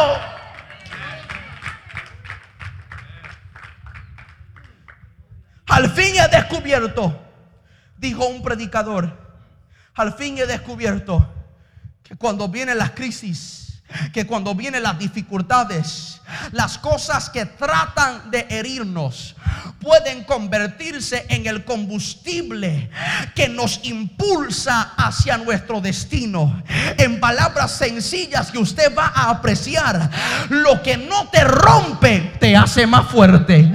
Al fin he descubierto, dijo un predicador, al fin he descubierto que cuando vienen las crisis, que cuando vienen las dificultades, las cosas que tratan de herirnos pueden convertirse en el combustible que nos impulsa hacia nuestro destino. En palabras sencillas que usted va a apreciar, lo que no te rompe te hace más fuerte.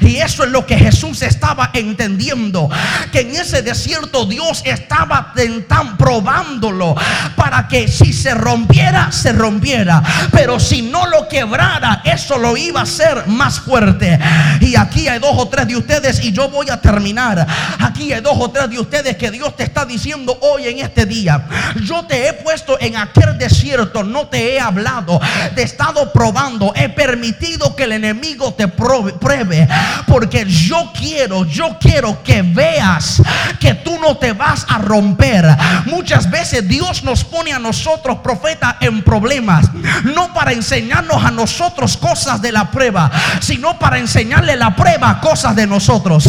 Y eso es lo que Jesús estaba entendiendo, que en ese desierto Dios estaba tentando, probándolo para que si se rompiera, se rompiera, pero si no lo quebrara, eso lo iba a hacer más fuerte. Y aquí hay dos o tres de ustedes y yo voy a terminar. Aquí hay dos o tres de ustedes que Dios te está diciendo hoy en este día. Yo te he puesto en aquel desierto, no te he hablado, te he estado probando, he permitido que el enemigo te pruebe, porque yo quiero, yo quiero que veas que tú no te vas a romper. Muchas veces Dios nos pone a nosotros profetas en problemas, no para enseñarnos a nosotros cosas de la prueba, sino para enseñarle la prueba cosas de nosotros.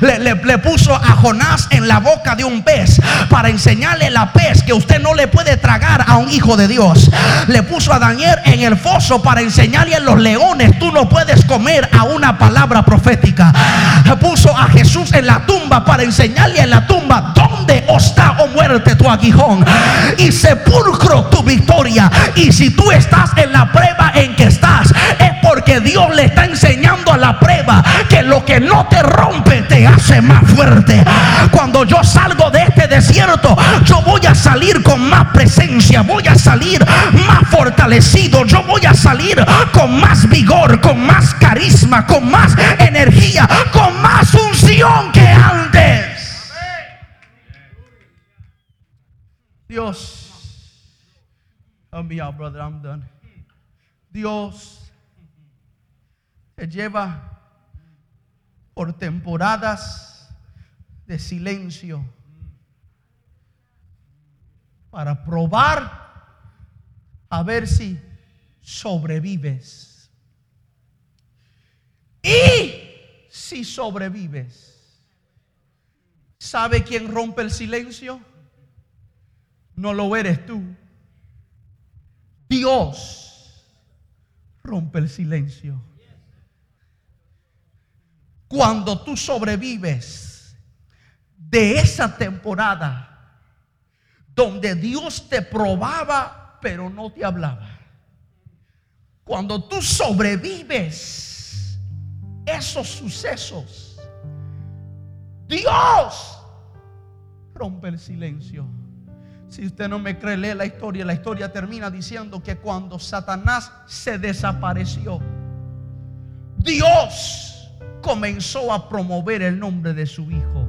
Le, puso a Jonás en la boca de un pez para enseñarle la pez que usted no le puede tragar a un hijo de Dios. Le puso a Daniel en el foso para enseñarle a los leones, puedes comer a una palabra profética. Puso a Jesús en la tumba para enseñarle en la tumba dónde está o muerte tu aguijón y sepulcro tu victoria. Y si tú estás en la prueba en que estás, Dios le está enseñando a la prueba que lo que no te rompe te hace más fuerte. Cuando yo salgo de este desierto, yo voy a salir con más presencia, voy a salir más fortalecido, yo voy a salir con más vigor, con más carisma, con más energía, con más unción que antes. Dios, help out, brother, I'm done. Dios lleva por temporadas de silencio para probar a ver si sobrevives. Y si sobrevives, ¿sabe quién rompe el silencio? No lo eres tú. Dios rompe el silencio. Cuando tú sobrevives de esa temporada donde Dios te probaba pero no te hablaba. Cuando tú sobrevives esos sucesos, Dios rompe el silencio. Si usted no me cree, lee la historia. La historia termina diciendo que cuando Satanás se desapareció, Dios comenzó a promover el nombre de su hijo.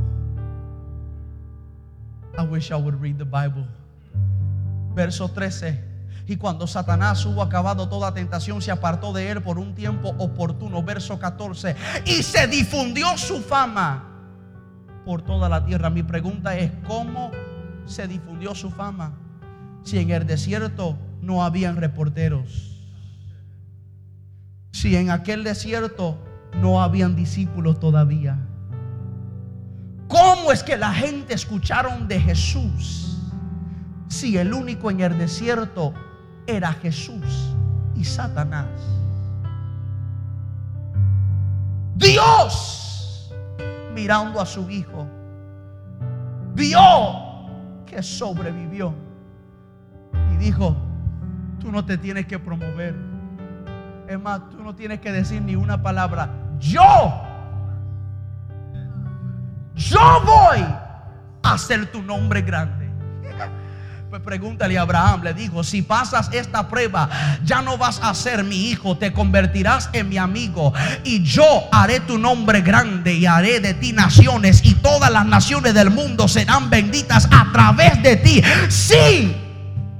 I wish I would read the Bible. Verso 13. Y cuando Satanás hubo acabado toda tentación, se apartó de él por un tiempo oportuno. Verso 14. Y se difundió su fama por toda la tierra. Mi pregunta es, ¿cómo se difundió su fama si en el desierto no habían reporteros? Si en aquel desierto no habían discípulos todavía. ¿Cómo es que la gente escucharon de Jesús si el único en el desierto era Jesús y Satanás? Dios mirando a su hijo vio que sobrevivió y dijo, tú no te tienes que promover. Es más, tú no tienes que decir ni una palabra. Yo yo voy a hacer tu nombre grande. Pues pregúntale a Abraham, le dijo, si pasas esta prueba, ya no vas a ser mi hijo, te convertirás en mi amigo y yo haré tu nombre grande y haré de ti naciones y todas las naciones del mundo serán benditas a través de ti. Si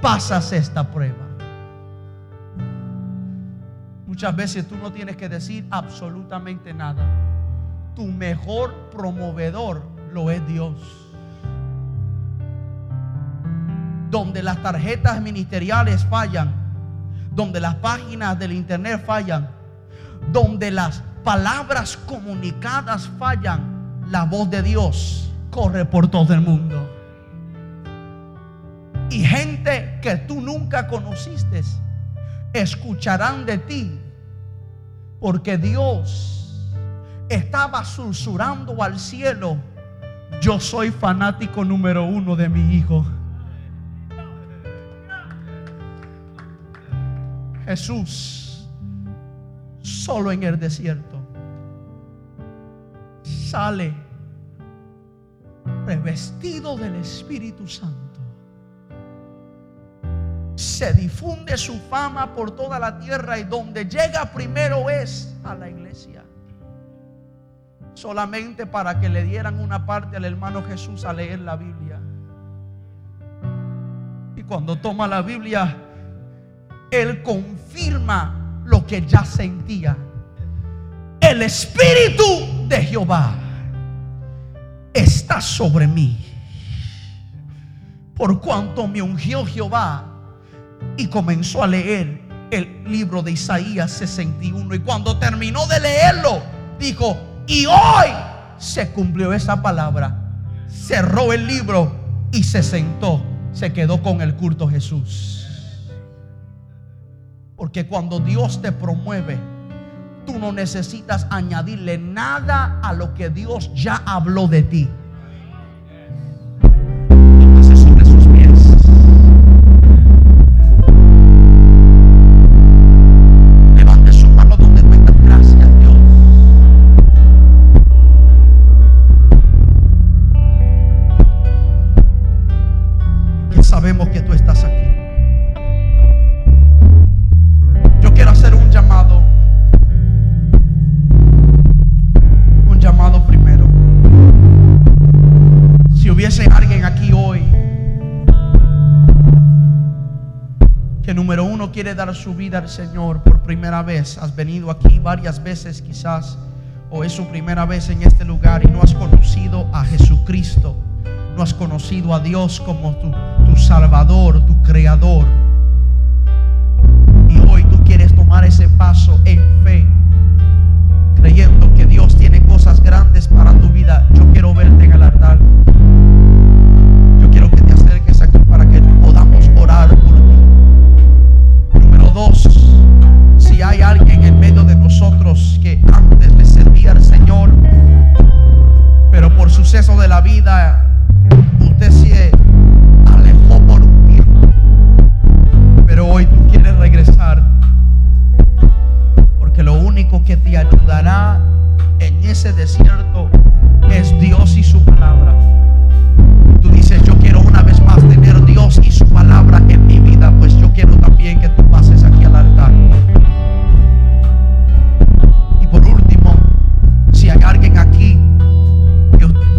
pasas esta prueba. Muchas veces tú no tienes que decir absolutamente nada tu mejor promovedor lo es Dios. Donde las tarjetas ministeriales fallan, donde las páginas del internet fallan, donde las palabras comunicadas fallan, la voz de Dios corre por todo el mundo. Y gente que tú nunca conociste escucharán de ti porque Dios estaba susurrando al cielo, yo soy fanático número uno de mi hijo. Jesús, solo en el desierto, sale revestido del Espíritu Santo. Se difunde su fama por toda la tierra y donde llega primero es a la iglesia solamente para que le dieran una parte al hermano Jesús a leer la Biblia. Y cuando toma la Biblia, él confirma lo que ya sentía. El Espíritu de Jehová está sobre mí. Por cuanto me ungió Jehová y comenzó a leer el libro de Isaías 61. Y cuando terminó de leerlo, dijo, y hoy se cumplió esa palabra. Cerró el libro y se sentó. Se quedó con el culto Jesús. Porque cuando Dios te promueve, tú no necesitas añadirle nada a lo que Dios ya habló de ti. Quiere dar su vida al Señor por primera vez, has venido aquí varias veces quizás, o es su primera vez en este lugar y no has conocido a Jesucristo, no has conocido a Dios como tu, tu Salvador, tu Creador, y hoy tú quieres tomar ese paso en fe, creyendo que Dios tiene cosas grandes para tu vida, yo quiero verte en el altar. Yo quiero que te acerques aquí para que podamos orar dos, si hay alguien en medio de nosotros que antes le servía al Señor, pero por suceso de la vida usted se alejó por un tiempo, pero hoy tú quieres regresar, porque lo único que te ayudará en ese desierto es Dios y su palabra. Tú dices, yo quiero una vez más tener Dios y su palabra en mi vida, pues yo quiero también que tú aquí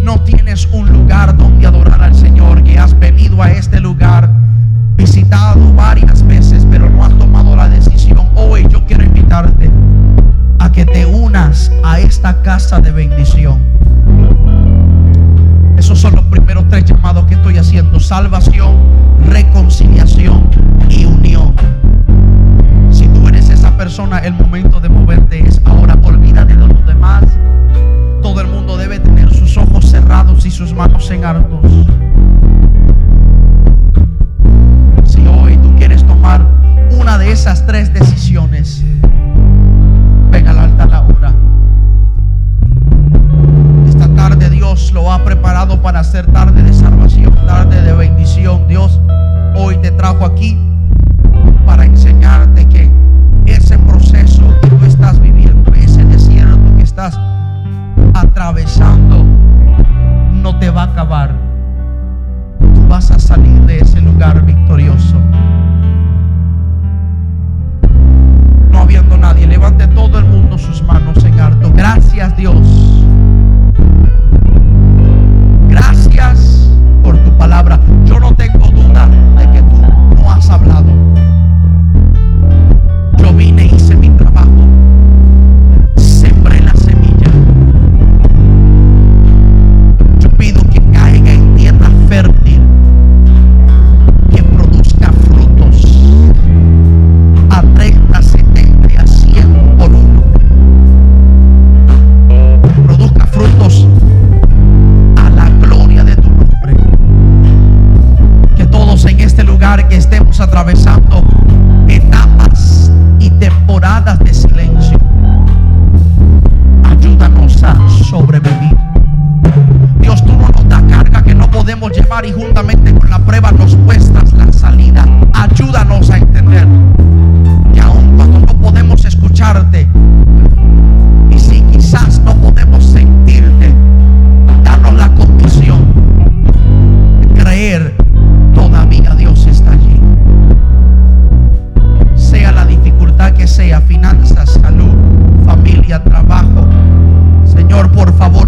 no tienes un lugar donde adorar al Señor, que has venido a este lugar, visitado varias veces, pero no has tomado la decisión, hoy yo quiero invitarte a que te unas a esta casa de bendición. Esos son los primeros tres llamados que estoy haciendo. Salvación, reconciliación persona, el momento de moverte es ahora. Olvídate de los demás. Todo el mundo debe tener sus ojos cerrados y sus manos en altos. Si hoy tú quieres tomar una de esas tres decisiones, por favor,